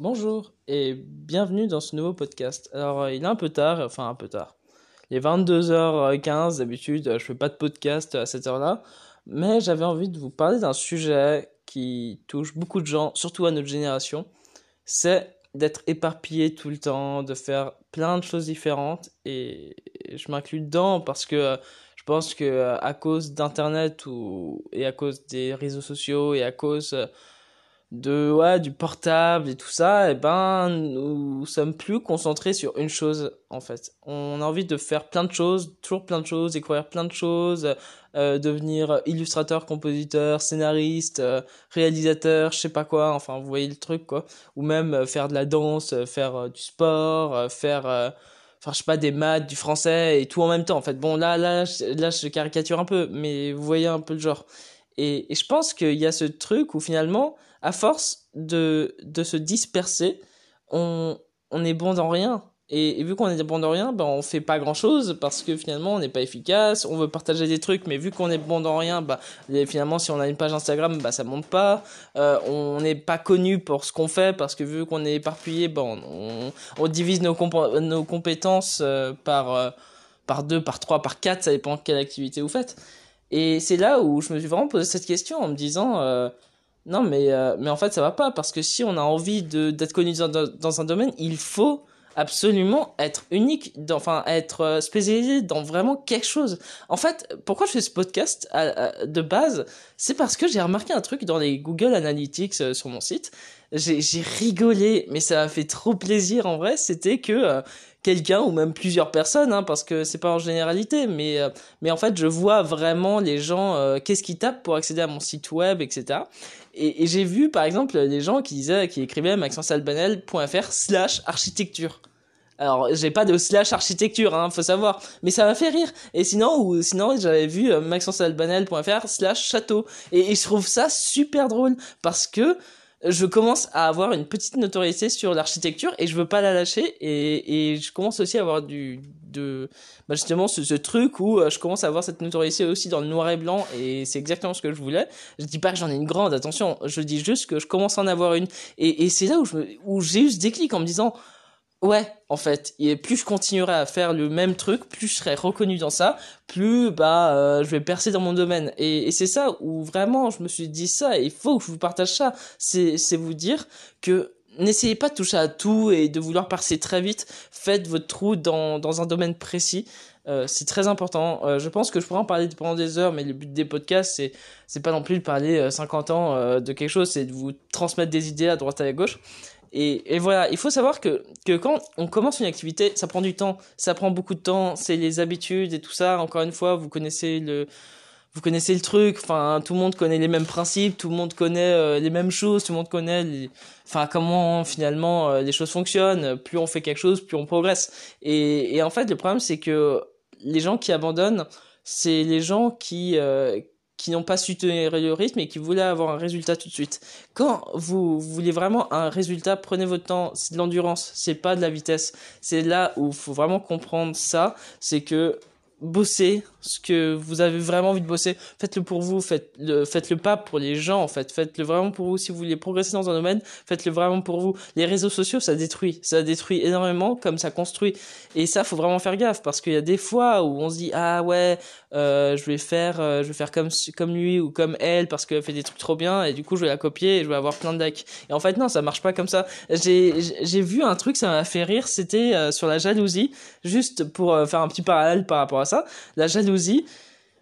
Bonjour et bienvenue dans ce nouveau podcast. Alors, euh, il est un peu tard, enfin un peu tard. Il est 22h15, d'habitude, je fais pas de podcast à cette heure-là, mais j'avais envie de vous parler d'un sujet qui touche beaucoup de gens, surtout à notre génération. C'est d'être éparpillé tout le temps, de faire plein de choses différentes et je m'inclus dedans parce que euh, je pense que euh, à cause d'internet ou et à cause des réseaux sociaux et à cause de ouais du portable et tout ça et eh ben nous sommes plus concentrés sur une chose en fait. On a envie de faire plein de choses toujours plein de choses découvrir plein de choses euh, devenir illustrateur compositeur scénariste euh, réalisateur je sais pas quoi enfin vous voyez le truc quoi. Ou même euh, faire de la danse euh, faire du sport faire enfin je sais pas des maths du français et tout en même temps en fait. Bon là là là je caricature un peu mais vous voyez un peu le genre et, je pense qu'il y a ce truc où finalement à force de, de se disperser, on, on est bon dans rien. Et, vu qu'on est bon dans rien, ben on fait pas grand chose parce que finalement on n'est pas efficace. On veut partager des trucs, mais vu qu'on est bon dans rien, bah finalement si on a une page Instagram, bah ça monte pas. Euh, on n'est pas connu pour ce qu'on fait parce que vu qu'on est éparpillé, bon, on, on divise nos, nos compétences euh, par euh, par deux, par trois, par quatre, ça dépend de quelle activité vous faites. Et c'est là où je me suis vraiment posé cette question en me disant non, mais, euh, mais en fait, ça va pas, parce que si on a envie d'être connu dans, dans, un domaine, il faut absolument être unique, enfin être euh, spécialisé dans vraiment quelque chose. En fait, pourquoi je fais ce podcast de base C'est parce que j'ai remarqué un truc dans les Google Analytics euh, sur mon site. J'ai rigolé, mais ça m'a fait trop plaisir en vrai. C'était que quelqu'un ou même plusieurs personnes, hein, parce que c'est pas en généralité, mais mais en fait, je vois vraiment les gens qu'est-ce qu'ils tapent pour accéder à mon site web, etc et, j'ai vu par exemple des gens qui disaient, qui écrivaient maxencealbanel.fr slash architecture. Alors, j'ai pas de slash architecture, hein, faut savoir, mais ça m'a fait rire. Et sinon, ou sinon, j'avais vu euh, maxencealbanel.fr slash château. Et, et, je trouve ça super drôle parce que je commence à avoir une petite notoriété sur l'architecture et je veux pas la lâcher et, et je commence aussi à avoir du de bah justement ce, ce, truc où euh, je commence à avoir cette notoriété aussi dans le noir et blanc et c'est exactement ce que je voulais. Je dis pas que j'en ai une grande attention je dis juste que je commence à en avoir une. Et, et c'est là où je où j'ai eu ce déclic en me disant Ouais, en fait, et plus je continuerai à faire le même truc, plus je serai reconnu dans ça, plus bah euh, je vais percer dans mon domaine. Et, et c'est ça où vraiment je me suis dit ça. Il faut que je vous partage ça. C'est c'est vous dire que n'essayez pas de toucher à tout et de vouloir percer très vite. Faites votre trou dans dans un domaine précis. Euh, c'est très important. Euh, je pense que je pourrais en parler pendant des heures, mais le but des podcasts, c'est c'est pas non plus de parler 50 ans de quelque chose, c'est de vous transmettre des idées à droite et à gauche. Et, et, voilà, il faut savoir que, que quand on commence une activité, ça prend du temps, ça prend beaucoup de temps, c'est les habitudes et tout ça. Encore une fois, vous connaissez le, vous connaissez le truc. Enfin, tout le monde connaît les mêmes principes, tout le monde connaît euh, les mêmes choses, tout le monde connaît, les, enfin, comment finalement euh, les choses fonctionnent. Plus on fait quelque chose, plus on progresse. Et, et en fait, le problème, c'est que les gens qui abandonnent, c'est les gens qui euh, qui n'ont pas su tenir le rythme et qui voulaient avoir un résultat tout de suite. Quand vous voulez vraiment un résultat, prenez votre temps. C'est de l'endurance, c'est pas de la vitesse. C'est là où il faut vraiment comprendre ça. C'est que bosser ce que vous avez vraiment envie de bosser. Faites-le pour vous, faites-le, faites-le pas pour les gens, en fait. Faites-le vraiment pour vous. Si vous voulez progresser dans un domaine, faites-le vraiment pour vous. Les réseaux sociaux, ça détruit. Ça détruit énormément comme ça construit. Et ça, faut vraiment faire gaffe parce qu'il y a des fois où on se dit, ah ouais, euh, je vais faire, euh, je vais faire comme, comme lui ou comme elle parce qu'elle fait des trucs trop bien et du coup, je vais la copier et je vais avoir plein de likes. Et en fait, non, ça marche pas comme ça. J'ai, j'ai vu un truc, ça m'a fait rire, c'était euh, sur la jalousie, juste pour faire un petit parallèle par rapport à ça. La jalousie jalousie,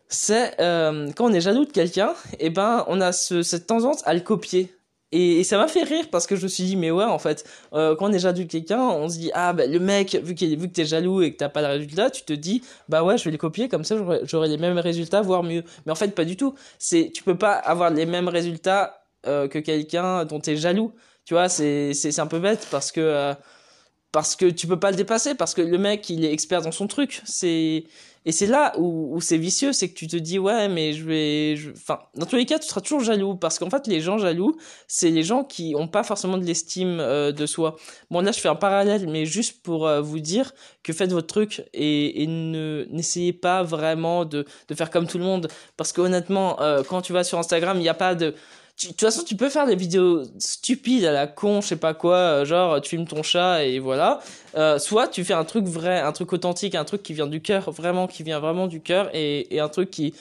c'est euh, quand on est jaloux de quelqu'un, et eh ben on a ce, cette tendance à le copier. Et, ça m'a fait rire parce que je me suis dit mais ouais en fait euh, quand on est jaloux de quelqu'un on se dit ah bah le mec vu qu'il vu que t'es jaloux et que t'as pas le résultat tu te dis bah ouais je vais le copier comme ça j'aurai les mêmes résultats voire mieux. Mais en fait pas du tout. C'est tu peux pas avoir les mêmes résultats euh, que quelqu'un dont t'es jaloux. Tu vois c'est c'est un peu bête parce que parce que tu peux pas le dépasser parce que le mec il est expert dans son truc. C'est et c'est là où, c'est vicieux, c'est que tu te dis ouais mais je vais, enfin dans tous les cas tu seras toujours jaloux parce qu'en fait les gens jaloux c'est les gens qui ont pas forcément de l'estime euh, de soi. Bon là je fais un parallèle mais juste pour euh, vous dire que faites votre truc et, ne n'essayez pas vraiment de de faire comme tout le monde parce que honnêtement euh, quand tu vas sur Instagram il n'y a pas de de toute façon, tu peux faire des vidéos stupides à la con, je sais pas quoi, euh, genre tu filmes ton chat et voilà. Euh, soit tu fais un truc vrai, un truc authentique, un truc qui vient du cœur, vraiment, qui vient vraiment du cœur et, et un truc qui,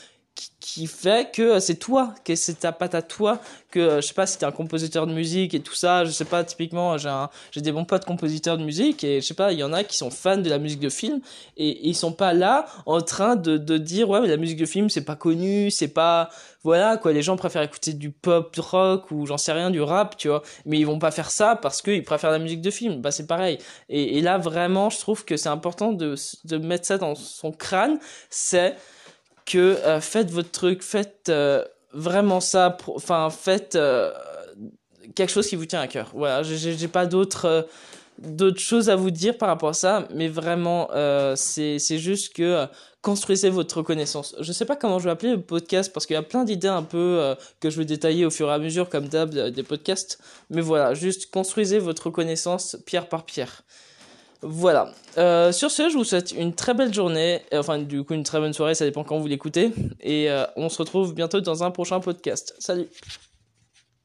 qui, fait que c'est toi, que c'est ta patte à toi, que euh, je sais pas si t'es un compositeur de musique et tout ça, je sais pas, typiquement j'ai j'ai des bons potes compositeurs de musique et je sais pas, il y en a qui sont fans de la musique de film et, ils sont pas là en train de, de dire ouais mais la musique de film c'est pas connu, c'est pas voilà quoi, les gens préfèrent écouter du pop rock ou j'en sais rien du rap, tu vois, mais ils vont pas faire ça parce qu'ils préfèrent la musique de film, bah c'est pareil. Et, et là vraiment, je trouve que c'est important de de mettre ça dans son crâne, c'est que euh, faites votre truc, faites euh, vraiment ça, enfin faites euh, quelque chose qui vous tient à cœur. Voilà, j'ai pas d'autres choses à vous dire par rapport à ça, mais vraiment c'est juste que construisez votre reconnaissance. Je sais pas comment je vais appeler le podcast parce qu'il y a plein d'idées un peu que je vais détailler au fur et à mesure comme d'hab des podcasts, mais voilà, juste construisez votre reconnaissance pierre par pierre. Voilà. Euh, sur ce, je vous souhaite une très belle journée, enfin du coup une très bonne soirée, ça dépend quand vous l'écoutez, et euh, on se retrouve bientôt dans un prochain podcast. Salut